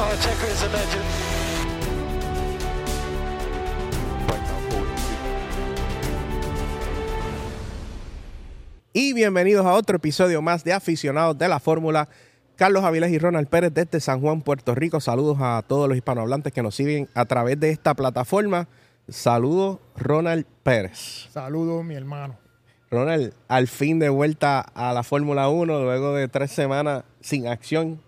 Oh, Checo is a legend. Y bienvenidos a otro episodio más de Aficionados de la Fórmula. Carlos Avilés y Ronald Pérez desde San Juan, Puerto Rico. Saludos a todos los hispanohablantes que nos siguen a través de esta plataforma. Saludos, Ronald Pérez. Saludos, mi hermano. Ronald, al fin de vuelta a la Fórmula 1, luego de tres semanas sin acción.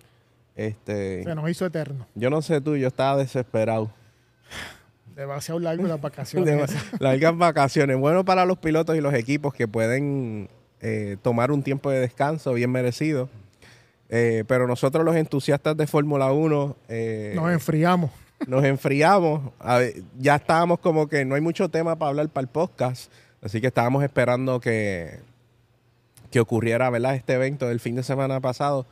Este, Se nos hizo eterno. yo no sé tú, yo estaba desesperado. Demasiado largo las vacaciones. largas vacaciones. Bueno para los pilotos y los equipos que pueden eh, tomar un tiempo de descanso bien merecido. Eh, pero nosotros los entusiastas de Fórmula 1 eh, Nos enfriamos. nos enfriamos. Ver, ya estábamos como que no hay mucho tema para hablar para el podcast. Así que estábamos esperando que, que ocurriera ¿verdad? este evento del fin de semana pasado,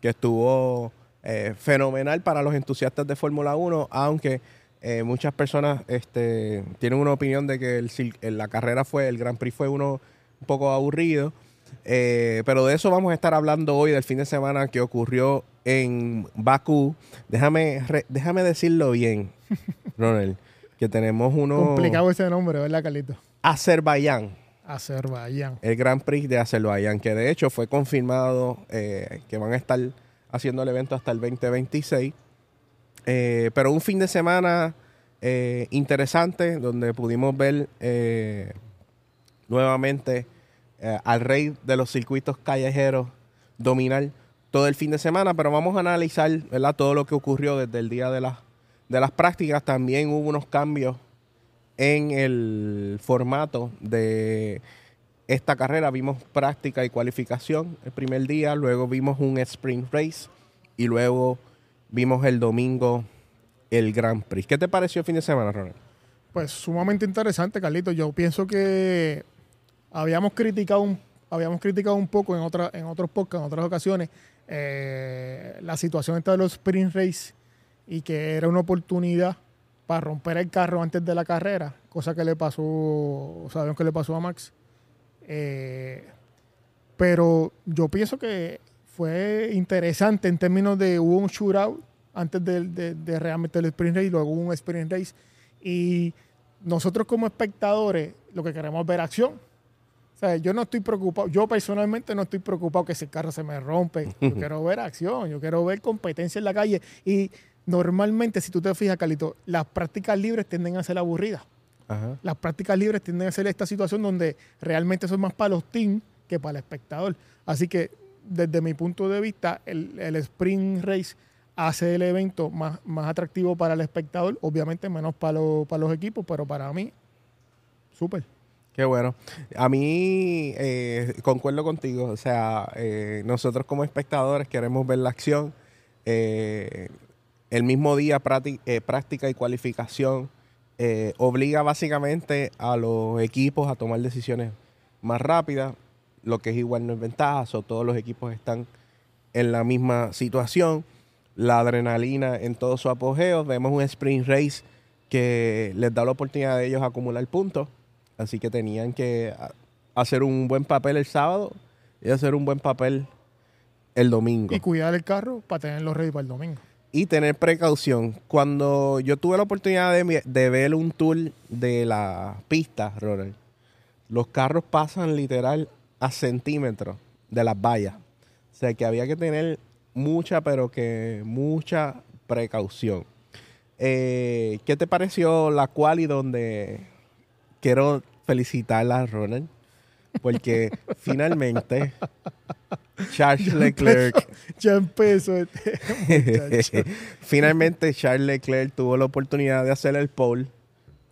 que estuvo eh, fenomenal para los entusiastas de Fórmula 1, aunque eh, muchas personas este, tienen una opinión de que el, la carrera fue, el Grand Prix fue uno un poco aburrido. Eh, pero de eso vamos a estar hablando hoy, del fin de semana que ocurrió en Bakú. Déjame, re- déjame decirlo bien, Ronald, que tenemos uno... Complicado ese nombre, ¿verdad, Carlito? Azerbaiyán, Azerbaiyán. el Grand Prix de Azerbaiyán, que de hecho fue confirmado eh, que van a estar haciendo el evento hasta el 2026. Eh, pero un fin de semana eh, interesante donde pudimos ver eh, nuevamente eh, al rey de los circuitos callejeros dominar todo el fin de semana, pero vamos a analizar ¿verdad? todo lo que ocurrió desde el día de, de las prácticas. También hubo unos cambios en el formato de esta carrera. Vimos práctica y cualificación el primer día, luego vimos un sprint race y luego vimos el domingo el Grand Prix. ¿Qué te pareció el fin de semana, Ronald? Pues sumamente interesante, Carlito. Yo pienso que habíamos criticado un, habíamos criticado un poco en, otra, en otros podcasts, en otras ocasiones, eh, la situación esta de los sprint race y que era una oportunidad para romper el carro antes de la carrera, cosa que le pasó, sabemos que le pasó a Max. Eh, pero yo pienso que fue interesante en términos de hubo un shootout antes de, de- de realmente el sprint race, luego hubo un sprint race. Y nosotros como espectadores lo que queremos es ver acción. O sea, yo no estoy preocupado, yo personalmente no estoy preocupado que si el carro se me rompe. Yo quiero ver acción, yo quiero ver competencia en la calle. Y normalmente, si tú te fijas, Carlito, las prácticas libres tienden a ser aburridas. Ajá. Las prácticas libres tienden a ser esta situación donde realmente son más para los teams que para el espectador. Así que, desde mi punto de vista, el, el sprint race hace el evento más, más atractivo para el espectador, obviamente menos para, los- para los equipos, pero para mí, súper. Qué bueno. A mí eh, concuerdo contigo. O sea, eh, nosotros como espectadores queremos ver la acción. Eh, el mismo día prácti- práctica y cualificación eh, obliga básicamente a los equipos a tomar decisiones más rápidas, lo que es igual no es ventaja. so, todos los equipos están en la misma situación. La adrenalina en todo su apogeo. Vemos un sprint race que les da la oportunidad de ellos acumular puntos. Así que tenían que hacer un buen papel el sábado y hacer un buen papel el domingo. Y cuidar el carro para tenerlo ready para el domingo. Y tener precaución. Cuando yo tuve la oportunidad de, ver un tour de la pista, Ronald, los carros pasan literal a centímetros de las vallas. O sea que había que tener mucha, pero que mucha precaución. Eh, ¿Qué te pareció la quali donde quiero felicitarla Ronald? Porque finalmente Charles Leclerc Ya empezó este muchacho. Finalmente Charles Leclerc tuvo la oportunidad de hacer el pole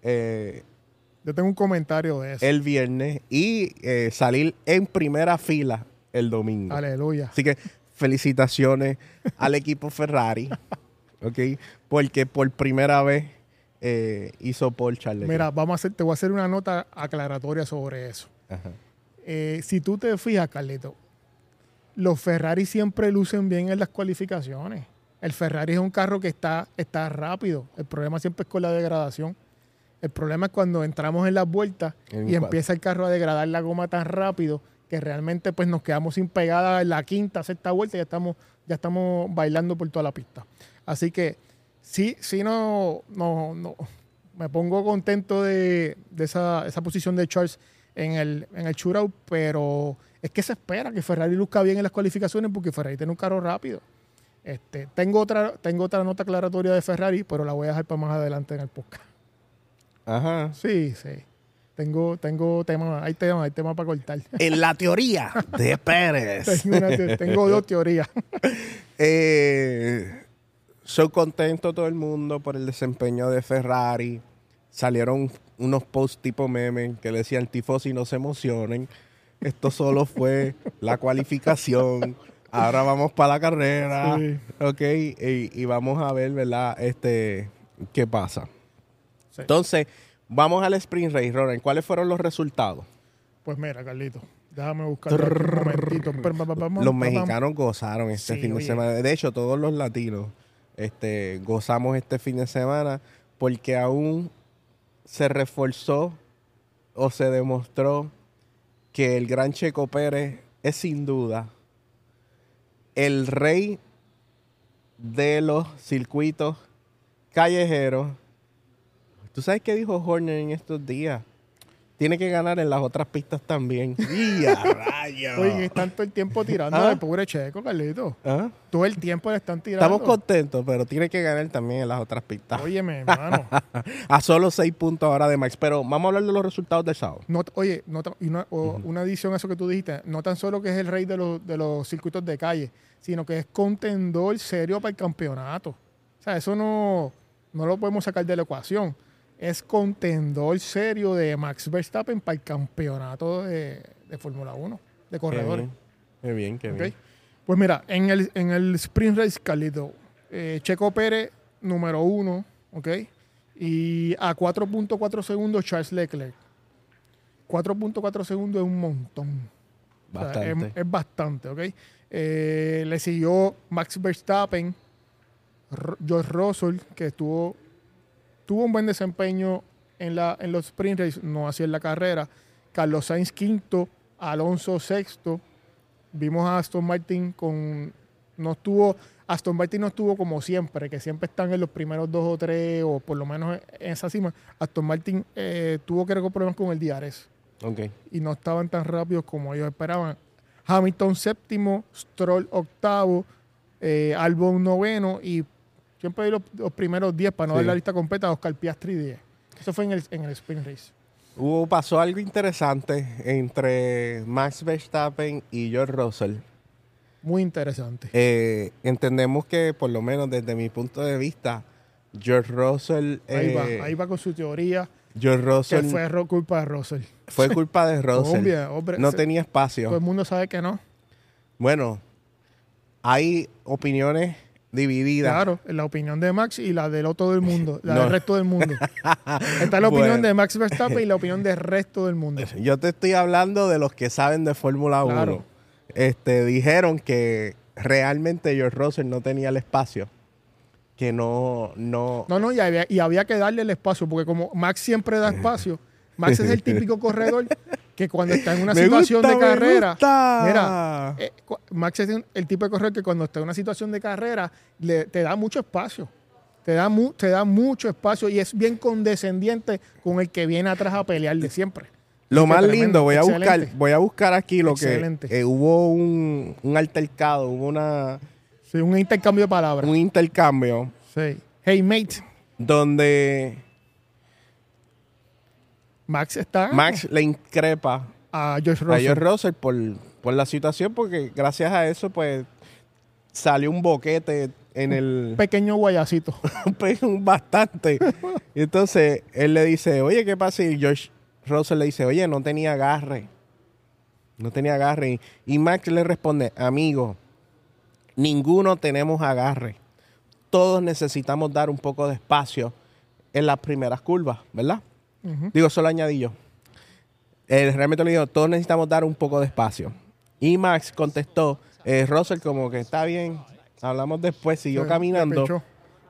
eh, Yo tengo un comentario de eso. el viernes y eh, salir en primera fila el domingo. Aleluya. Así que felicitaciones al equipo Ferrari, ¿ok? Porque por primera vez eh, hizo pole Charles Leclerc. Mira, vamos a hacer, te voy a hacer una nota aclaratoria sobre eso. Ajá. Eh, si tú te fijas, Carlito, los Ferrari siempre lucen bien en las cualificaciones. El Ferrari es un carro que está, está rápido. El problema siempre es con la degradación. El problema es cuando entramos en las vueltas En y empieza el carro a degradar la goma tan rápido que realmente pues nos quedamos sin pegada en la quinta, sexta vuelta y ya estamos, ya estamos bailando por toda la pista. Así que sí, sí no, no, no me pongo contento de, de esa, esa, posición de Charles en el, en el shootout, pero es que se espera que Ferrari luzca bien en las cualificaciones porque Ferrari tiene un carro rápido. Este, tengo, otra, tengo otra nota aclaratoria de Ferrari, pero la voy a dejar para más adelante en el podcast. Ajá. Sí, sí. Tengo, tengo tema, hay tema, hay tema para cortar. En la teoría de Pérez. tengo, tengo, dos teorías. eh, soy contento todo el mundo por el desempeño de Ferrari. Salieron unos posts tipo meme que le decían tifosi no se emocionen. Esto solo fue la cualificación. Ahora vamos para la carrera. Sí. Ok. Y, y, vamos a ver, ¿verdad? Este, qué pasa. Sí. Entonces, vamos al sprint race, Ronen. ¿Cuáles fueron los resultados? Pues mira, Carlito. Déjame buscar. Los mexicanos gozaron este sí, fin de semana. De hecho, todos los latinos este, gozamos este fin de semana porque aún se reforzó o se demostró que el gran Checo Pérez es sin duda el rey de los circuitos callejeros. ¿Tú sabes qué dijo Horner en estos días? Tiene que ganar en las otras pistas también. ¡Ya, rayos! Oye, están todo el tiempo tirando ¿Ah? al pobre Checo, Carlito. ¿Ah? Todo el tiempo le están tirando. Estamos contentos, pero tiene que ganar también en las otras pistas. Óyeme, hermano. a solo seis puntos ahora de Max. Pero vamos a hablar de los resultados del sábado. No, oye, no, y una, o, uh -huh. una adición a eso que tú dijiste. No tan solo que es el rey de los, de los circuitos de calle, sino que es contendor serio para el campeonato. O sea, eso no, no lo podemos sacar de la ecuación es contendor serio de Max Verstappen para el campeonato de, de Fórmula 1, de corredores. Qué bien, qué bien. Qué ¿Okay? bien. Pues mira, en el, en el Sprint Race, Carlito, eh, Checo Pérez, número uno, ¿ok? Y a 4.4 segundos, Charles Leclerc. 4.4 segundos es un montón. Bastante. O sea, es, es, bastante, ¿ok? Eh, le siguió Max Verstappen, George Russell, que estuvo tuvo un buen desempeño en, la, en los sprint race, no así en la carrera. Carlos Sainz quinto, Alonso sexto. Vimos a Aston Martin con. No estuvo. Aston Martin no estuvo como siempre, que siempre están en los primeros dos o tres, o por lo menos en esa cima. Aston Martin eh, tuvo que problemas con el DRS. Okay. Y no estaban tan rápidos como ellos esperaban. Hamilton séptimo, Stroll octavo, eh, Albon noveno y siempre hay los, los primeros 10 para no sí. dar la lista completa a Oscar Piastri 10. Eso fue en el, en el sprint race. Hubo, pasó algo interesante entre Max Verstappen y George Russell. Muy interesante. Eh, entendemos que, por lo menos desde mi punto de vista, George Russell. Ahí, eh, va, ahí va con su teoría. George Russell. Que fue culpa de Russell. Fue culpa de Russell. hombre, hombre, no se, tenía espacio. Todo el mundo sabe que no. Bueno, hay opiniones dividida. Claro, la opinión de Max y la del otro del mundo, la no. del resto del mundo. Está la opinión de Max Verstappen y la opinión del resto del mundo. Yo te estoy hablando de los que saben de Fórmula 1. Claro. Este, dijeron que realmente George Russell no tenía el espacio. Que no, no. No, no, y había, y había que darle el espacio, porque como Max siempre da espacio, Max es el típico corredor que cuando está en una me situación gusta, de carrera, gusta. mira, eh, Max es el tipo de corredor que cuando está en una situación de carrera le, te da mucho espacio. Te da, mu, te da mucho espacio y es bien condescendiente con el que viene atrás a pelearle siempre. Lo más tremendo, lindo, voy a buscar, voy a buscar aquí lo Excelente. que eh, hubo un, un, altercado, hubo una sí, un intercambio de palabras. Un intercambio. Sí. Hey mate. Donde Max está. Max le increpa a George Russell, a George Russell por, por, la situación, porque gracias a eso, pues salió un boquete en el. Un pequeño guayacito. Bastante. y entonces él le dice, oye, ¿qué pasa? Y George Russell le dice, oye, no tenía agarre. No tenía agarre. Y Max le responde, amigo, ninguno tenemos agarre. Todos necesitamos dar un poco de espacio en las primeras curvas, ¿verdad? Uh -huh. Digo, solo añadí yo. Eh, realmente le digo, todos necesitamos dar un poco de espacio. Y Max contestó, eh, Russell como que está bien, hablamos después, siguió sí, caminando.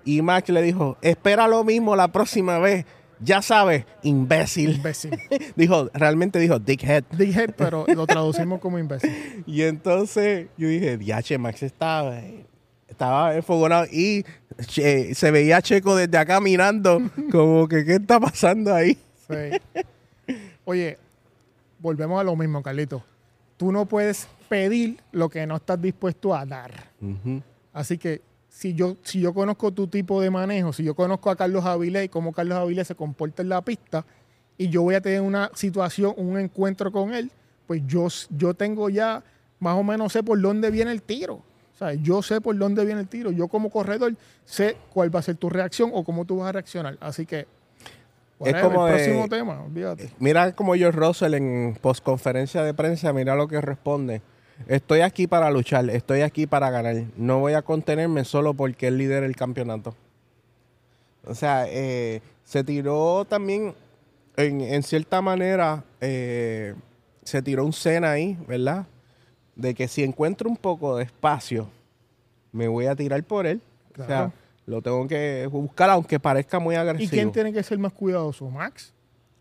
Y Max le dijo, espera lo mismo la próxima vez. ya sabes, imbécil. Imbécil. dijo, realmente dijo dickhead. Dije, pero lo traducimos como imbécil. Y entonces yo dije, diache, Max estaba, estaba enfogonado y che- se veía a Checo desde acá mirando como que, ¿qué está pasando ahí? Sí. Oye, volvemos a lo mismo, Carlito. Tú no puedes pedir lo que no estás dispuesto a dar. Así que si yo, si yo conozco tu tipo de manejo, si yo conozco a Carlos Avilés y cómo Carlos Avilés se comporta en la pista, y yo voy a tener una situación, un encuentro con él, pues yo, yo tengo ya, más o menos sé por dónde viene el tiro. Sea, yo sé por dónde viene el tiro. Yo como corredor sé cuál va a ser tu reacción o cómo tú vas a reaccionar. Así que, whatever, como el de- próximo tema, olvídate. Mira como George Russell en postconferencia de prensa, mira lo que responde. Estoy aquí para luchar, estoy aquí para ganar. No voy a contenerme solo porque él lidera el campeonato. O sea, eh, se tiró también, en, en cierta manera, eh, se tiró un cena ahí, ¿verdad? De que si encuentro un poco de espacio, me voy a tirar por él. O sea, lo tengo que buscar, aunque parezca muy ¿Y agresivo. quién tiene que ser más cuidadoso? Max,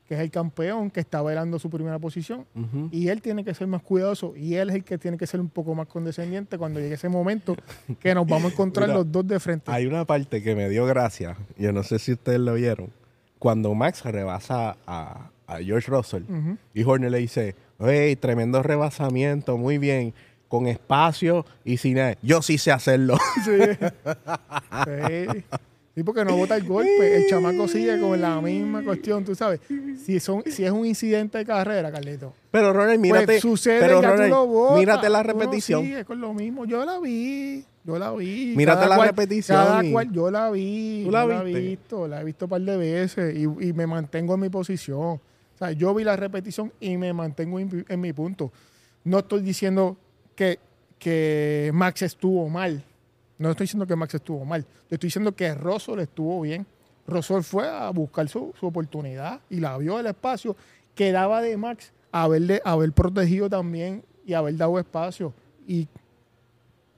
que es el campeón que está velando su primera posición. Y él tiene que ser más cuidadoso y él es el que tiene que ser un poco más condescendiente cuando llegue ese momento que nos vamos a encontrar Mira, los dos de frente. Hay una parte que me dio gracia, yo no sé si ustedes lo vieron, cuando Max rebasa a, a George Russell y Horner le dice, hey, tremendo rebasamiento, muy bien, con espacio y sin. Yo sí sé hacerlo. Sí. sí. Sí, porque no bota el golpe. El chamaco sigue con la misma cuestión, tú sabes. Si, son, si es un incidente de carrera, Carlito. pero Ronald, mírate, pues sucede, pero ya Ronald, tú lo botas. mírate la repetición. sigue con lo mismo. Yo la vi. Yo la vi. Mírate Cada la cual- repetición Cada cual, yo la vi. ¿Tú la yo viste? he visto. La he visto un par de veces y, y me mantengo en mi posición. O sea, yo vi la repetición y me mantengo en, en mi punto. No estoy diciendo que, que Max estuvo mal. No estoy diciendo que Max estuvo mal. Estoy diciendo que Russell estuvo bien. Russell fue a buscar su, su oportunidad y la vio el espacio. Quedaba de Max haberle, haber protegido también y haber dado espacio. Y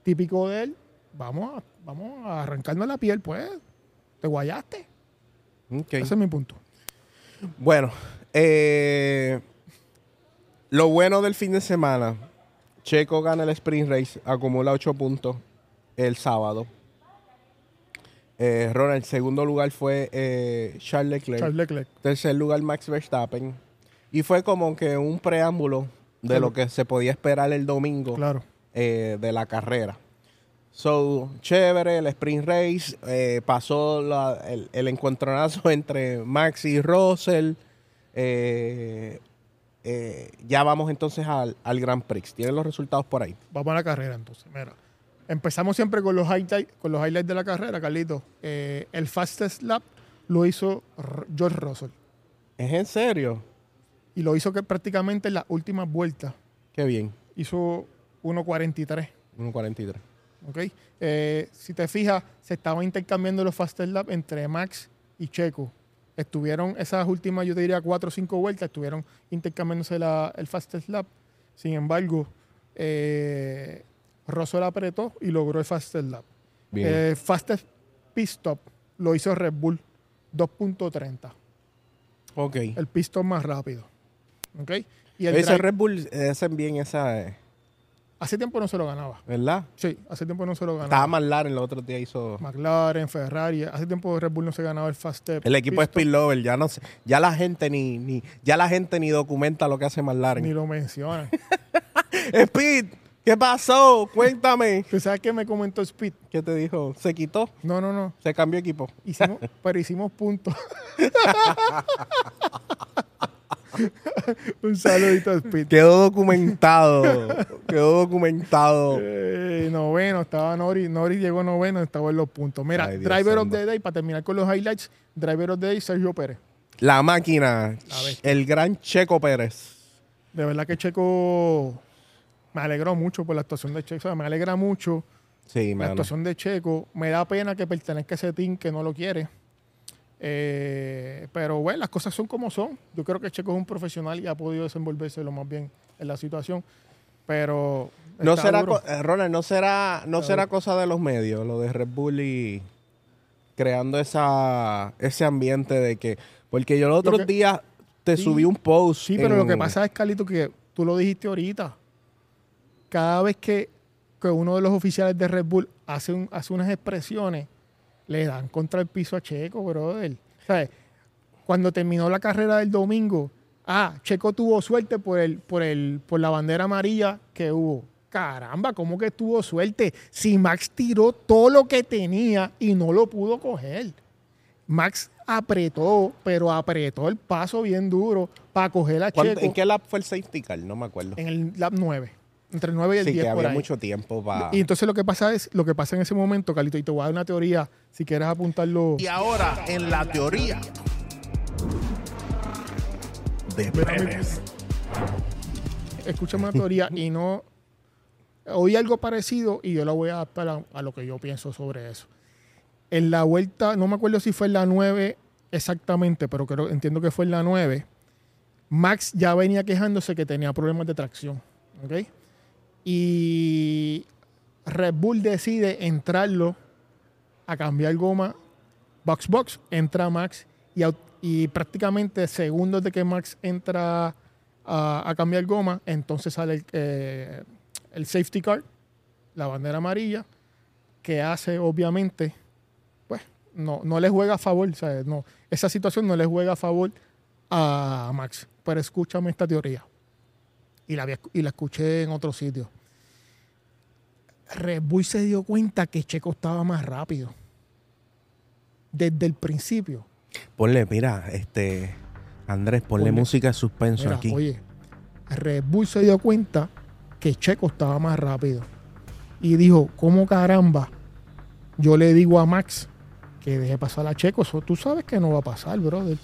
típico de él, vamos a, vamos a arrancarnos la piel, pues. Te guayaste. Ese es mi punto. Bueno, eh, lo bueno del fin de semana, Checo gana el sprint race, acumula 8 puntos el sábado. Eh, Ronald, el segundo lugar fue eh, Charles Leclerc. Charles Leclerc. Tercer lugar Max Verstappen. Y fue como que un preámbulo de lo que se podía esperar el domingo Claro. eh, de la carrera. So, chévere, el sprint race. pasó la- el, el encuentronazo entre Max y Russell. Eh, eh, ya vamos entonces al, al Grand Prix. Tienen los resultados por ahí. Vamos a la carrera entonces. Mira. Empezamos siempre con los highlights, con los highlights de la carrera, Carlito. Eh, el fastest lap lo hizo George Russell. ¿Es en serio? Y lo hizo que prácticamente en las últimas vueltas. Qué bien. Hizo 1.43. 1.43. ¿ok? Eh, si te fijas, se estaban intercambiando los fastest lap entre Max y Checo. Estuvieron esas últimas, yo te diría, cuatro o cinco vueltas, estuvieron intercambiándose la- el fastest lap. Sin embargo, eh, Russell apretó y logró el fastest lap. Bien. Eh, fastest pit stop lo hizo Red Bull 2.30. ok. El pit stop más rápido. ¿ok? Y el Ese Red Bull eh, hacen bien esa, eh, hace tiempo no se lo ganaba. ¿verdad? Sí, hace tiempo no se lo ganaba. Estaba McLaren los otros días hizo... McLaren, Ferrari. Hace tiempo Red Bull no se ganaba el Fast Step. El equipo es Pit Speed Lover, ya no sé, ya la gente ni, ni, ya la gente ni documenta lo que hace Stop, Ni McLaren. lo mencionan. Speed, ¿qué pasó? Cuéntame. ¿Tú sabes qué me comentó Speed? ¿Qué te dijo? Se quitó, No, no, no. se cambió equipo. Hicimos, pero hicimos puntos. Un saludito a Speed. Quedó documentado, quedó documentado. Eh, noveno, estaba Nori. Nori llegó noveno, estaba en los puntos. Mira, Ay, Dios Driver of the Day, para terminar con los highlights, Driver of the Day, Sergio Pérez. La máquina, el gran Checo Pérez. De verdad que Checo me alegró mucho por la actuación de Checo. O sea, me alegra mucho Sí, la mano. actuación de Checo. Me da pena que pertenezca a ese team que no lo quiere. Eh, pero bueno, las cosas son como son. Yo creo que Checo es un profesional y ha podido desenvolverse lo más bien en la situación. Pero. No será, duro. eh, Ronald, no será, no Está será duro. cosa de los medios, lo de Red Bull y creando esa, ese ambiente de que, Porque yo los otros Lo días te Sí. subí un post. Sí, pero lo que pasa es, Carlito, que tú lo dijiste ahorita. Cada vez que, que uno de los oficiales de Red Bull hace, un- hace unas expresiones, le dan contra el piso a Checo, brother. ¿Sabes? Cuando terminó la carrera del domingo, ah, Checo tuvo suerte por, el, por, el, por la bandera amarilla que hubo. Caramba, ¿cómo que tuvo suerte? Si Max tiró todo lo que tenía y no lo pudo coger. Max apretó, pero apretó el paso bien duro para coger a ¿Cuánto- Checo ¿En qué lap fue el safety car? No me acuerdo. en el lap 9. Entre el 9 y el Sí, 10 que por había ahí. mucho tiempo para... Y entonces lo que pasa es, lo que pasa en ese momento, Carlito, y te voy a dar una teoría, si quieres apuntarlo. Y ahora, en la teoría de Pérez. Escúchame una teoría y no. Oí algo parecido y yo la voy a adaptar a, a lo que yo pienso sobre eso. En la vuelta, no me acuerdo si fue en la 9 exactamente, pero creo, entiendo que fue en la 9. Max ya venía quejándose que tenía problemas de tracción. ¿ok? Y Red Bull decide entrarlo a cambiar goma box box, entra Max y, prácticamente segundos de que Max entra a, cambiar goma, entonces sale el, eh, el safety car, la bandera amarilla, que hace obviamente, pues no, no le juega a favor, ¿sabes? No, esa situación no le juega a favor a Max. Pero escúchame esta teoría. Y la, había- y la escuché en otro sitio. Red Bull se dio cuenta que Checo estaba más rápido. Desde el principio. Ponle, mira, este... Andrés, ponle Ponle- música de suspenso Mira, aquí. Oye, Red Bull se dio cuenta que Checo estaba más rápido. Y dijo, ¿cómo caramba? Yo le digo a Max que deje pasar a Checo. Eso tú sabes que no va a pasar, brother.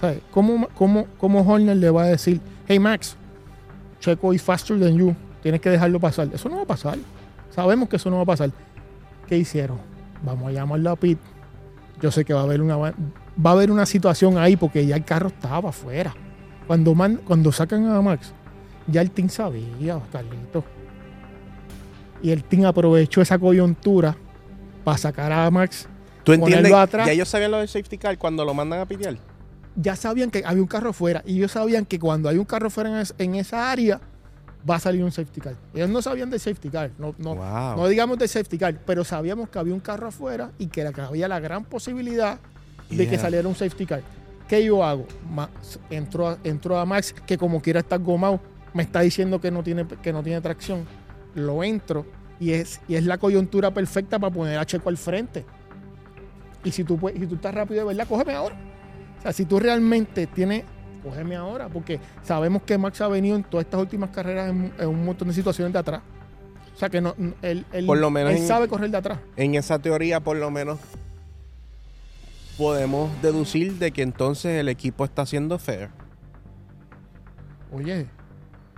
¿Sabes? ¿Cómo, cómo, cómo Horner le va a decir, hey Max, Checo is faster than you. Tienes que dejarlo pasar. Eso no va a pasar. Sabemos que eso no va a pasar. ¿Qué hicieron? Vamos a llamarlo a Pit. Yo sé que va a haber una va a haber una situación ahí porque ya el carro estaba afuera. Cuando, man- cuando sacan a Max, ya el team sabía, Carlito. Y el team aprovechó esa coyuntura para sacar a Max. ¿Tú entiendes? atrás. Ya ellos sabían lo del safety car cuando lo mandan a pitear. Ya sabían que había un carro fuera. Y ellos sabían que cuando hay un carro fuera en, es- en esa área, va a salir un safety car. Ellos no sabían del safety car. No, no, Wow. no digamos del safety car, pero sabíamos que había un carro afuera y que, había la gran posibilidad de que saliera un safety car. ¿Qué yo hago? Ma- entró, a, entró a Max, que como quiera estar gomado, me está diciendo que no tiene, que no tiene tracción. Lo entro y es, y es la coyuntura perfecta para poner a Checo al frente. Y si tú, puedes- si tú estás rápido de verdad, cógeme ahora. O sea, si tú realmente tienes, cógeme ahora, porque sabemos que Max ha venido en todas estas últimas carreras en, en un montón de situaciones de atrás. O sea, que no, él, él- Por lo menos él en- sabe correr de atrás. En esa teoría, por lo menos, podemos deducir de que entonces el equipo está siendo fair. Oye,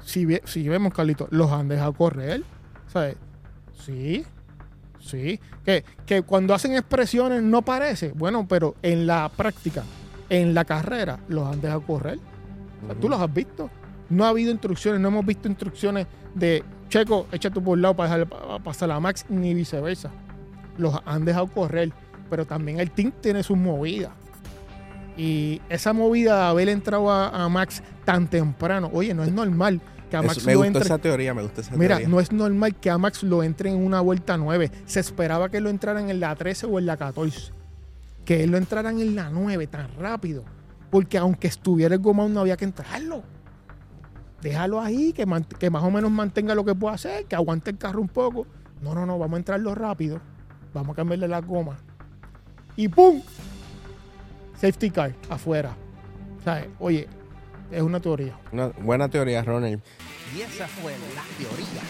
si, ve- si vemos, Carlito, los han dejado correr. ¿Sabes? Sí, sí. Que, que cuando hacen expresiones no parece. Bueno, pero en la práctica, en la carrera, los han dejado correr. O sea, Tú los has visto. No ha habido instrucciones, no hemos visto instrucciones de Checo, échate por un lado para dejar pasar a Max, ni viceversa. Los han dejado correr, pero también el team tiene sus movidas. Y esa movida de haber entrado a, a Max tan temprano, oye, no es normal que a Eso- Max me lo gustó entre. esa teoría, me gusta esa Mira, teoría. no es normal que a Max lo entre en una vuelta 9. Se esperaba que lo entraran en la 13 o en la 14. Que él lo entraran en la 9 tan rápido. Porque aunque estuviera el gomado, no había que entrarlo. Déjalo ahí, que, más o menos mantenga lo que pueda hacer, que aguante el carro un poco. No, no, no, vamos a entrarlo rápido. Vamos a cambiarle la goma. Y ¡pum! Safety car afuera. O sea, oye, es una teoría. Una buena teoría, Ronald. Y esa fue la teoría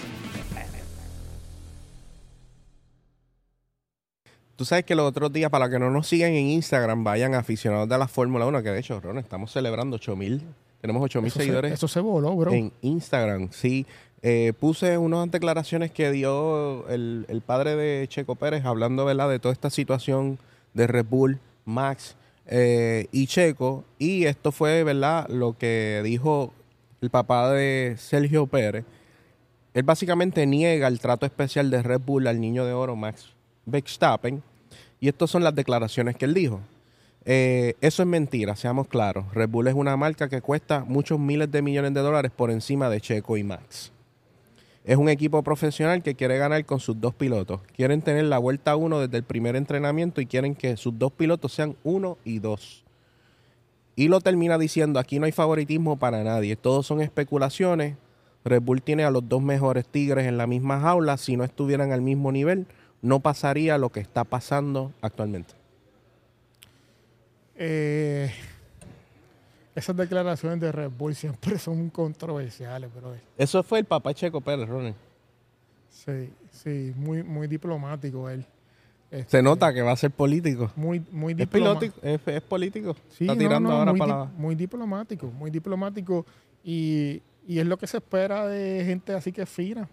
Tú sabes que los otros días, para los que no nos sigan en Instagram, vayan aficionados de la Fórmula 1, que de hecho, Ronald, estamos celebrando 8000. Tenemos 8000 Eso se, seguidores eso se voló, bro. en Instagram. Sí, Eh, puse unas declaraciones que dio el, el padre de Checo Pérez hablando ¿verdad? de toda esta situación de Red Bull, Max eh, y Checo. Y esto fue verdad lo que dijo el papá de Sergio Pérez. Él básicamente niega el trato especial de Red Bull al niño de oro Max Verstappen. Y estas son las declaraciones que él dijo. Eh, eso es mentira, seamos claros. Red Bull es una marca que cuesta muchos miles de millones de dólares por encima de Checo y Max. Es un equipo profesional que quiere ganar con sus dos pilotos. Quieren tener la vuelta uno desde el primer entrenamiento y quieren que sus dos pilotos sean uno y dos. Y lo termina diciendo, aquí no hay favoritismo para nadie, todos son especulaciones. Red Bull tiene a los dos mejores tigres en la misma jaula, si no estuvieran al mismo nivel, no pasaría lo que está pasando actualmente. Eh, esas declaraciones de Red Bull siempre son controversiales, pero Eso fue el papá Checo Pérez, Ronnie. Sí, sí, muy, muy diplomático él. Se Este, nota que va a ser político. Muy, muy Es, diplomático. pilótico, es, es político. Sí, Está tirando no, ahora muy, para di- muy diplomático, muy diplomático. Y, y es lo que se espera de gente así que es fina.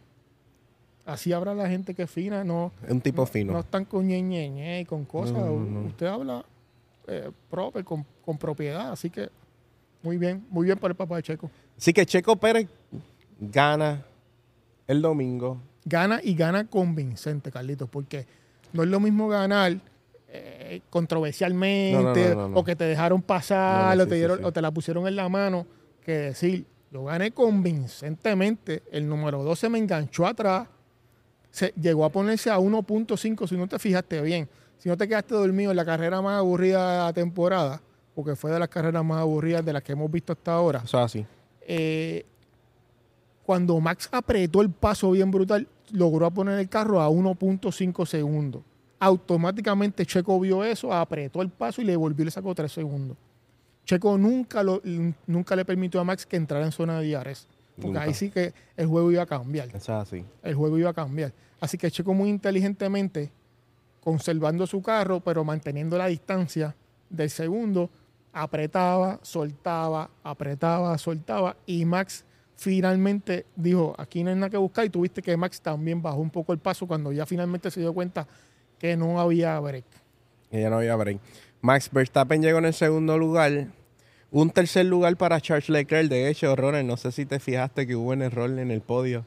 Así habla la gente que es fina, no, Es un tipo no, fino. no están con ñe, ñe, ñe y con cosas. No, no, no. Usted habla eh, proper, con, con propiedad, así que muy bien, muy bien para el papá de Checo. Así que Checo Pérez gana el domingo. Gana y gana convincente, Carlitos, porque no es lo mismo ganar eh, controversialmente o que te dejaron pasar o, te dieron, sí. o te la pusieron en la mano que decir, yo gané convincentemente, el número 12 me enganchó atrás, se, llegó a ponerse a 1.5 si no te fijaste bien, si no te quedaste dormido en la carrera más aburrida de la temporada, porque fue de las carreras más aburridas de las que hemos visto hasta ahora, Eso es así. eh, cuando Max apretó el paso bien brutal, logró poner el carro a 1.5 segundos. Automáticamente Checo vio eso, apretó el paso y le volvió y le sacó 3 segundos. Checo nunca, lo, nunca le permitió a Max que entrara en zona de DRS. Porque Nunca. ahí sí que el juego iba a cambiar. Es así. El juego iba a cambiar. Así que Checo muy inteligentemente, conservando su carro, pero manteniendo la distancia del segundo, apretaba, soltaba, apretaba, soltaba. Y Max finalmente dijo, aquí no hay nada que buscar. Y tuviste que Max también bajó un poco el paso cuando ya finalmente se dio cuenta que no había break. Que ya no había break. Max Verstappen llegó en el segundo lugar. Un tercer lugar para Charles Leclerc. De hecho, Ronald, no sé si te fijaste que hubo un error en el podio.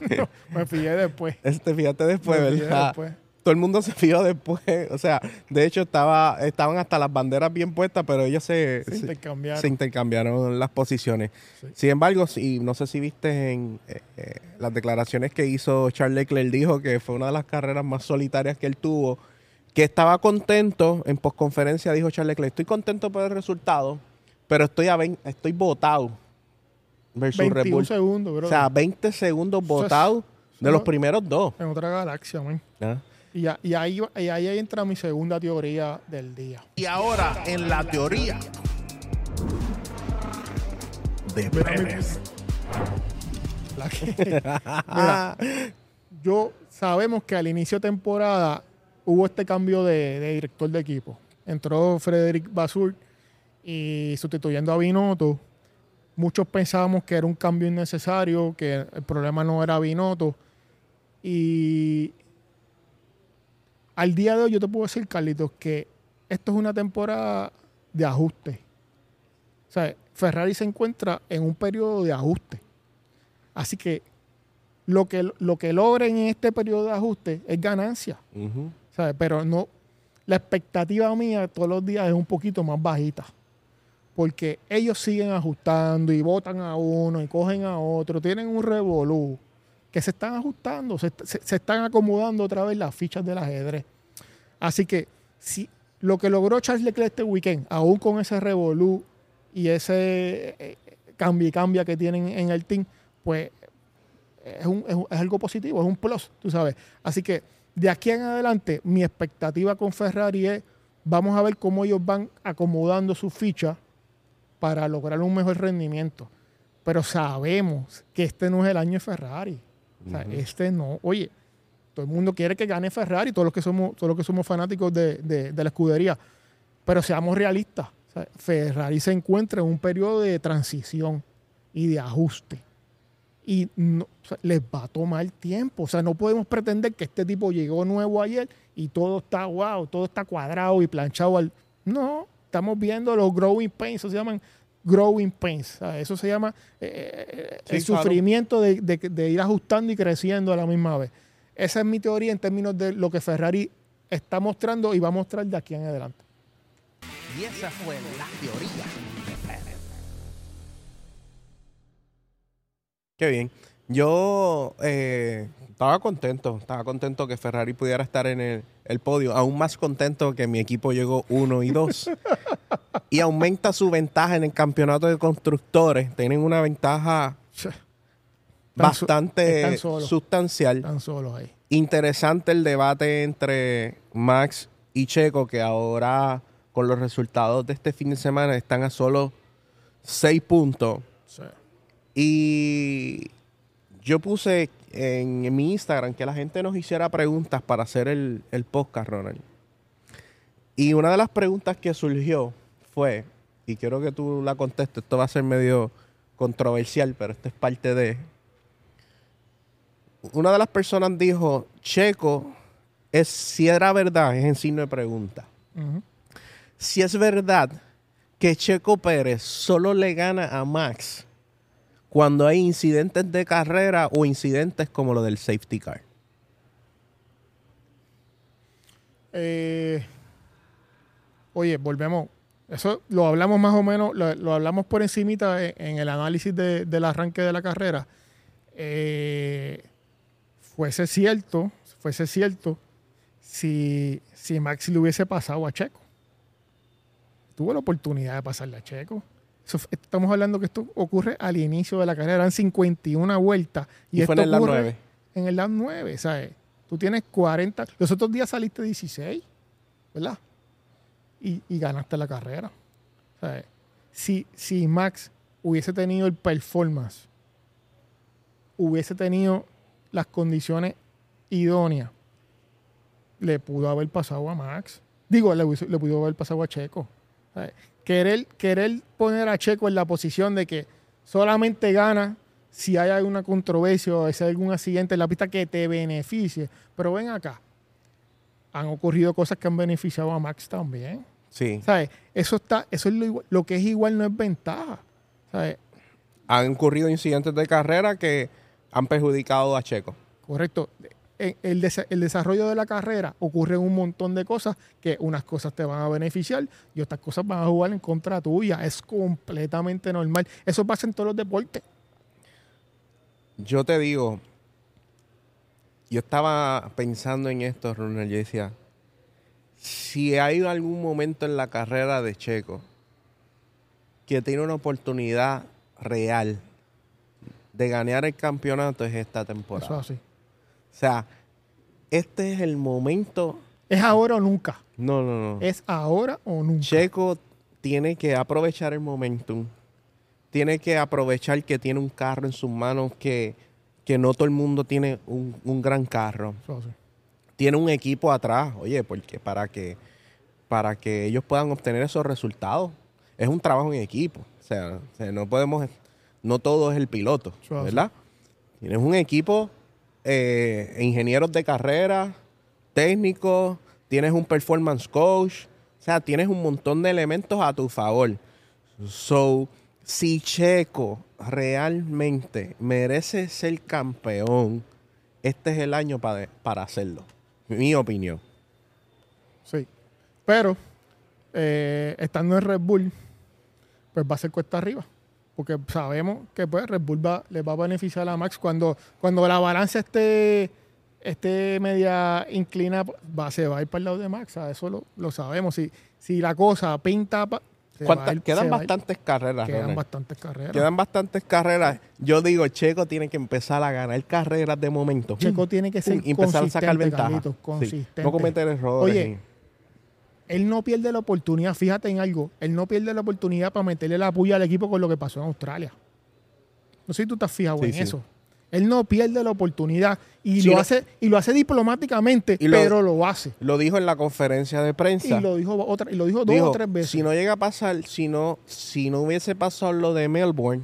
Me fijé después. Te fijaste después, Me ¿verdad? después. Todo el mundo se fijó después. O sea, de hecho, estaba, estaban hasta las banderas bien puestas, pero ellos se, Se intercambiaron. se intercambiaron las posiciones. Sí. Sin embargo, sí, no sé si viste en eh, eh, las declaraciones que hizo Charles Leclerc, dijo que fue una de las carreras más solitarias que él tuvo, que estaba contento, en postconferencia dijo Charles Leclerc, estoy contento por el resultado, pero estoy a vein- estoy votado versus Red 21 Bull. segundos, bro. O sea, 20 segundos Eso es- votados de los primeros dos. en otra galaxia, man. ¿ah? Y, y ahí, y ahí entra mi segunda teoría del día. Y ahora en la teoría de Mira, Pérez. La que- Mira, yo sabemos que al inicio de temporada hubo este cambio de, director de equipo. Entró Frederic Basur y sustituyendo a Binotto. Muchos pensábamos que era un cambio innecesario, que el problema no era Binotto. Y al día de hoy yo te puedo decir, Carlitos, que esto es una temporada de ajuste. O sea, Ferrari se encuentra en un periodo de ajuste. Así que lo que, lo que logren en este periodo de ajuste es ganancia. Ujú. ¿Sabes? Pero no, la expectativa mía todos los días es un poquito más bajita. Porque ellos siguen ajustando y votan a uno y cogen a otro. Tienen un revolú que se están ajustando, se, se- están acomodando otra vez las fichas del ajedrez. Así que si lo que logró Charles Leclerc este weekend, aún con ese revolú y ese eh, cambia y cambia que tienen en el team, pues es, un- es es algo positivo, es un plus, tú sabes. Así que de aquí en adelante, mi expectativa con Ferrari es, vamos a ver cómo ellos van acomodando sus fichas para lograr un mejor rendimiento. Pero sabemos que este no es el año de Ferrari. O sea, este no. Oye, todo el mundo quiere que gane Ferrari, todos los que somos, todos los que somos fanáticos de, de- de la escudería. Pero seamos realistas. O sea, Ferrari se encuentra en un periodo de transición y de ajuste. Y no- o sea, les va a tomar tiempo. O sea, no podemos pretender que este tipo llegó nuevo ayer y todo está wow, todo está cuadrado y planchado. Al... No, estamos viendo los growing pains, eso se llaman growing pains. O sea, eso se llama eh, eh, Sí, el claro. sufrimiento de, de- de ir ajustando y creciendo a la misma vez. Esa es mi teoría en términos de lo que Ferrari está mostrando y va a mostrar de aquí en adelante. Y esa fue la teoría. Qué bien. Yo eh, estaba contento, estaba contento que Ferrari pudiera estar en el, el podio, aún más contento que mi equipo llegó uno y dos. y aumenta su ventaja en el campeonato de constructores. Tienen una ventaja bastante solos. sustancial. Están solos ahí. Interesante el debate entre Max y Checo, que ahora con los resultados de este fin de semana están a solo seis puntos. Sí. Y yo puse en, en mi Instagram que la gente nos hiciera preguntas para hacer el, el podcast, Ronald. Y una de las preguntas que surgió fue, y quiero que tú la contestes, esto va a ser medio controversial, pero esto es parte de... Una de las personas dijo, Checo, es, si era verdad, es en signo de pregunta. Si es verdad que Checo Pérez solo le gana a Max cuando hay incidentes de carrera o incidentes como lo del safety car. Eh, oye, volvemos. Eso lo hablamos más o menos, lo, hablamos por encimita en, en el análisis de- del arranque de la carrera. Eh, fuese cierto, fuese cierto, si, si Max le hubiese pasado a Checo. Tuvo la oportunidad de pasarle a Checo. Estamos hablando que esto ocurre al inicio de la carrera, eran 51 vueltas. Y, Y, fue esto en el lap ocurre 9. en el lap 9, ¿sabes? Tú tienes 40. Los otros días saliste 16, ¿verdad? Y, y ganaste la carrera. ¿sabes? Si, si Max hubiese tenido el performance, hubiese tenido las condiciones idóneas, le pudo haber pasado a Max. Digo, le, le pudo haber pasado a Checo. ¿sabes? Querer, querer poner a Checo en la posición de que solamente gana si hay alguna controversia o si hay algún accidente en la pista que te beneficie. Pero ven acá, han ocurrido cosas que han beneficiado a Max también. Sí. ¿Sabes? Eso está, eso es lo, igual- lo que es igual no es ventaja. ¿Sabes? Han ocurrido incidentes de carrera que han perjudicado a Checo. Correcto. En el, desa- el desarrollo de la carrera ocurren un montón de cosas que unas cosas te van a beneficiar y otras cosas van a jugar en contra tuya. Es completamente normal. Eso pasa en todos los deportes. Yo te digo, yo estaba pensando en esto, Ronald, yo decía, si hay algún momento en la carrera de Checo que tiene una oportunidad real de ganar el campeonato es esta temporada. Eso es así. O sea, este es el momento. Es ahora o nunca. No, no, no. Es ahora o nunca. Checo tiene que aprovechar el momentum. Tiene que aprovechar que tiene un carro en sus manos que, que no todo el mundo tiene un, un gran carro. Eso. Tiene un equipo atrás, oye, porque para que para que ellos puedan obtener esos resultados es un trabajo en equipo. O sea, o sea, no podemos, no todo es el piloto, Eso. ¿verdad? Tienes un equipo, eh, ingenieros de carrera, técnicos, tienes un performance coach, o sea, tienes un montón de elementos a tu favor. So, si Checo realmente merece ser campeón, este es el año para, para hacerlo. Mi opinión. Sí. Pero, eh, estando en Red Bull, pues va a ser cuesta arriba. Porque sabemos que pues Red Bull va, le va a beneficiar a Max cuando, cuando la balanza esté, esté media inclina, va, se va a ir para el lado de Max. Eso lo, lo sabemos. Si, si la cosa pinta, pa- se va a ¿Cuántas- ir- quedan bastantes carreras. Quedan bastantes carreras. Quedan bastantes carreras. Yo digo, Checo tiene que empezar a ganar carreras de momento. Checo tiene que ser y empezar a sacar consistente, ventaja. Carlitos, Sí. consistente. No cometer errores. Oye, él no pierde la oportunidad, fíjate en algo, él no pierde la oportunidad para meterle la puya al equipo con lo que pasó en Australia. No sé si tú te has fijado Sí, en sí. eso. Él no pierde la oportunidad y, Sí, lo, lo- hace, y lo hace diplomáticamente, Y lo- pero lo hace. lo dijo en la conferencia de prensa. Y lo dijo, otra, y lo dijo dos o tres veces. si no llega a pasar, si no, si no hubiese pasado lo de Melbourne,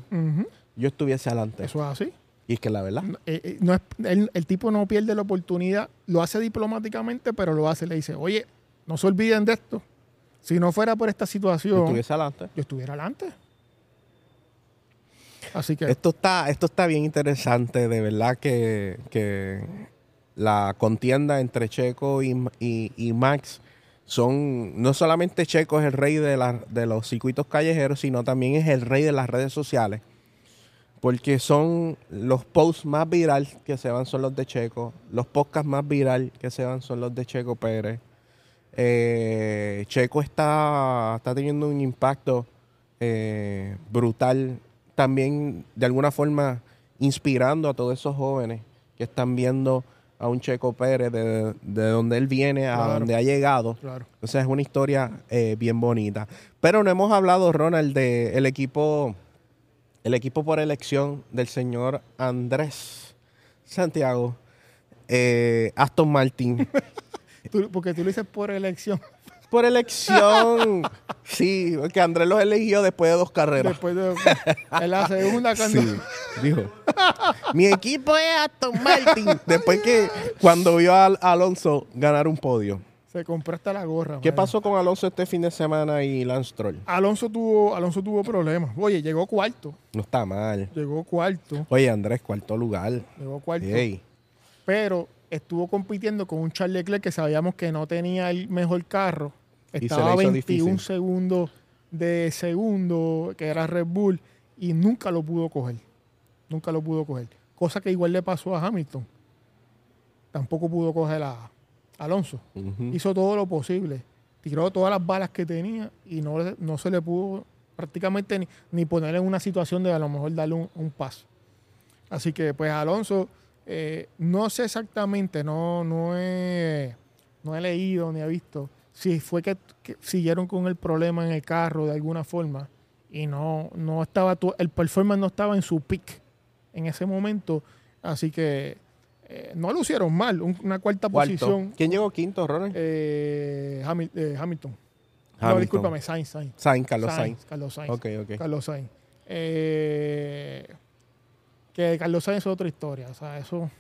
yo estuviese adelante. Eso es así. Y es que la verdad. Eh, eh, no es- él- el tipo no pierde la oportunidad, lo hace diplomáticamente, pero lo hace. Le dice, oye, no se olviden de esto. Si no fuera por esta Yo situación, estuviese adelante. yo estuviera adelante. Así que Esto está, esto está bien interesante, de verdad que, que la contienda entre Checo y, y- y Max son, no solamente Checo es el rey de, la- de los circuitos callejeros, sino también es el rey de las redes sociales. Porque son los posts más viral que se van son los de Checo, los podcasts más viral que se van son los de Checo Pérez. Eh, Checo está, está teniendo un impacto eh, brutal, también de alguna forma inspirando a todos esos jóvenes que están viendo a un Checo Pérez de, de donde él viene a Claro. donde ha llegado. Claro. Entonces es una historia eh, bien bonita. Pero no hemos hablado, Ronald, del el equipo, el equipo por elección del señor Andrés Santiago, Aston Martin. Tú- porque tú lo dices por elección. por elección. sí, porque Andrés los eligió después de dos carreras. Después de en la segunda cuando Sí, dijo. Mi equipo es Aston Martin. Después que cuando vio a Al- Alonso ganar un podio. se compró hasta la gorra. ¿Qué pasó con Alonso este fin de semana y Lance Stroll? Alonso tuvo, Alonso tuvo problemas. Oye, llegó cuarto. No está mal. Llegó cuarto. Oye, Andrés, cuarto lugar. Llegó cuarto. Ey. Pero estuvo compitiendo con un Charles Leclerc que sabíamos que no tenía el mejor carro. Estaba a le hizo 21 difícil. segundos de segundo, que era Red Bull, y nunca lo pudo coger. Nunca lo pudo coger. Cosa que igual le pasó a Hamilton. Tampoco pudo coger a Alonso. Hizo todo lo posible. Tiró todas las balas que tenía y no, no se le pudo prácticamente ni, ni poner en una situación de a lo mejor darle un, un paso. Así que pues Alonso, eh, no sé exactamente, no, no, he, no he leído ni he visto si fue que, que siguieron con el problema en el carro de alguna forma y no, no estaba, tu- el performance no estaba en su peak en ese momento. Así que eh, no lo hicieron mal, un- una cuarta Cuarto. posición. ¿Quién llegó quinto, Ronald? Eh, Hamil- eh, Hamilton. No, Hamilton. discúlpame, Sainz, Sainz. Sainz, Carlos Sainz. Carlos Sainz. Ok, ok. Carlos Sainz. Que Carlos Sainz es otra historia. O sea, eso.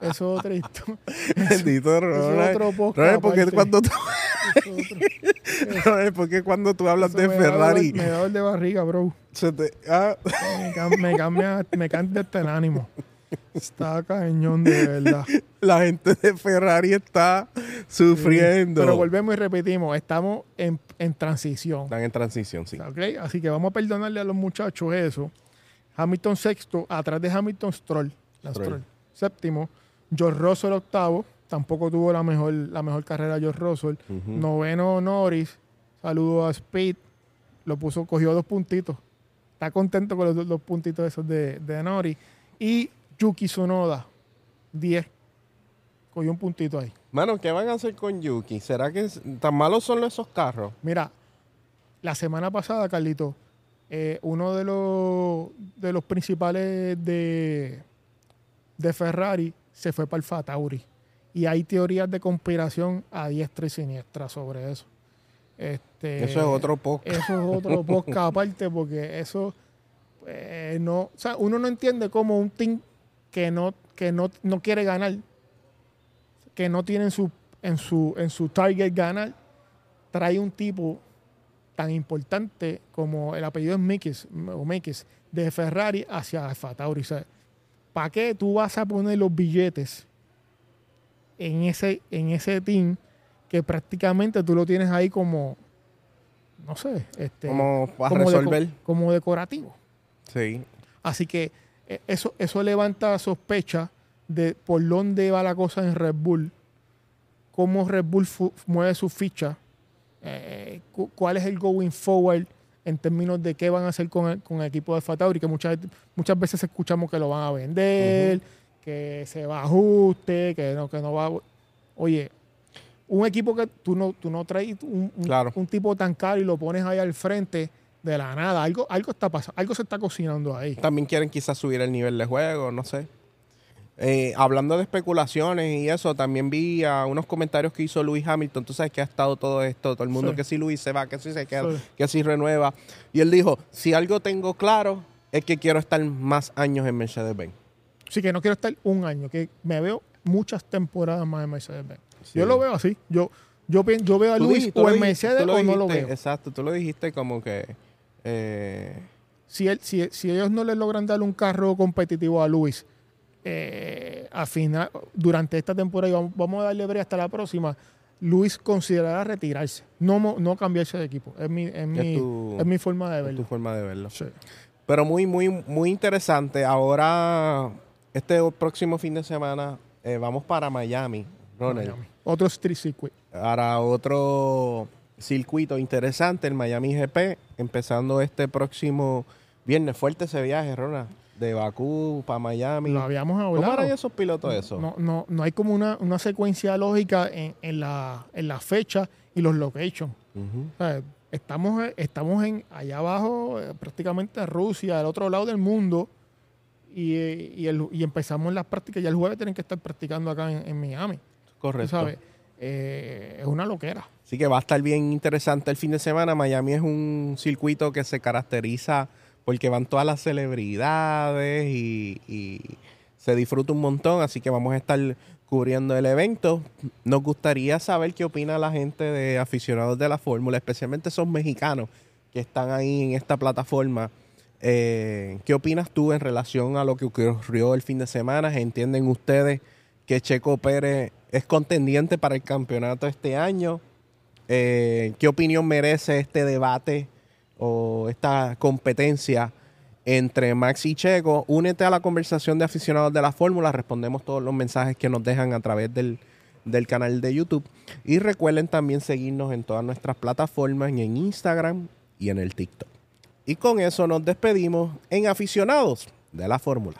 eso es otra historia. Bendito Ronald. otro podcast ¿por qué cuando tú, es Ronald, ¿por qué cuando tú hablas eso de me da Ferrari dolor- me da dolor de barriga, bro. se te- ah, Me, cam- me cambia, me cambia hasta el ánimo. Está cañón de verdad. la gente de Ferrari está sufriendo? Pero volvemos y repetimos, estamos en, en transición. Están en transición, sí. ¿ok? Así que vamos a perdonarle a los muchachos eso. Hamilton sexto, atrás de Hamilton Stroll. Lance Stroll. Stroll. Séptimo. George Russell octavo. Tampoco tuvo la mejor, la mejor carrera George Russell. Noveno Norris. Saludo a Speed. Lo puso, cogió dos puntitos. Está contento con los dos, puntitos esos de, de Norris. Y Yuki Tsunoda. 10. Cogió un puntito ahí. Mano, ¿qué van a hacer con Yuki? ¿Será que tan malos son esos carros? Mira, la semana pasada, Carlito, eh, uno de los, de los principales de, de Ferrari se fue para el Fatauri. Y hay teorías de conspiración a diestra y siniestra sobre eso. Este, Eso es otro poco. Eso es otro podcast aparte, porque eso eh, no. O sea, uno no entiende cómo un team que no, que no, no quiere ganar, que no tiene en su, en su, en su target ganar, trae un tipo tan importante como el apellido es Mikis, o Mikis, de Ferrari hacia Alfa Tauri. O sea, ¿para qué tú vas a poner los billetes en ese, en ese team que prácticamente tú lo tienes ahí como, no sé, este, Como para como resolver. como decorativo? Sí. Así que eh, eso, eso levanta sospecha de por dónde va la cosa en Red Bull, cómo Red Bull mueve su ficha, eh, cu- cuál es el going forward en términos de qué van a hacer con el, con el equipo de Fatauri, que muchas, muchas veces escuchamos que lo van a vender, que se va a ajuste, que no, que no va a... Oye, un equipo que tú no, tú no traes un, un- Claro. un tipo tan caro y lo pones ahí al frente de la nada, algo, algo está pasando, algo se está cocinando ahí. También quieren quizás subir el nivel de juego, no sé. Eh, hablando de especulaciones y eso, también vi a unos comentarios que hizo Luis Hamilton. Tú sabes que ha estado todo esto, todo el mundo Sí. que si Luis se va, que si se queda, Sí. que si renueva. Y él dijo, si algo tengo claro es que quiero estar más años en Mercedes-Benz. Así que no quiero estar un año, que me veo muchas temporadas más en Mercedes-Benz. Sí. Yo lo veo así. Yo, yo, yo veo a Luis dijiste- o en dijiste- Mercedes tú o no lo dijiste, veo. Exacto, tú lo dijiste como que... eh, Si, él, si, si ellos no le logran dar un carro competitivo a Luis, eh, a final, durante esta temporada, y vamos, vamos a darle breve hasta la próxima, Luis considerará retirarse, no, no cambiarse de equipo. Es mi, es mi, tu- es mi forma de Es verlo. tu forma de verlo. Sí. Pero muy, muy, muy interesante. Ahora, este próximo fin de semana, eh, vamos para Miami, Ronald. Miami. Otro street circuit. Para otro circuito interesante, el Miami GP, empezando este próximo viernes. Fuerte ese viaje, Ronald. De Bakú para Miami. Lo habíamos ¿Cómo hablado. harán esos pilotos eso? No, no, no hay como una, una secuencia lógica en, en la, en la fecha y los locations. O sea, estamos, estamos en allá abajo, eh, prácticamente Rusia, al otro lado del mundo, y, y, el- y empezamos las prácticas. Ya el jueves tienen que estar practicando acá en, en Miami. Correcto. sabes. Eh, es una loquera. Así que va a estar bien interesante el fin de semana. Miami es un circuito que se caracteriza porque van todas las celebridades y, se disfruta un montón. Así que vamos a estar cubriendo el evento. Nos gustaría saber qué opina la gente de aficionados de la fórmula, especialmente esos mexicanos que están ahí en esta plataforma. Eh, ¿Qué opinas tú en relación a lo que ocurrió el fin de semana? ¿Entienden ustedes que Checo Pérez es contendiente para el campeonato este año? Eh, ¿Qué opinión merece este debate o esta competencia entre Max y Checo? Únete a la conversación de aficionados de la fórmula. Respondemos todos los mensajes que nos dejan a través del, del canal de YouTube. Y recuerden también seguirnos en todas nuestras plataformas, en Instagram y en el TikTok. Y con eso nos despedimos en aficionados de la fórmula.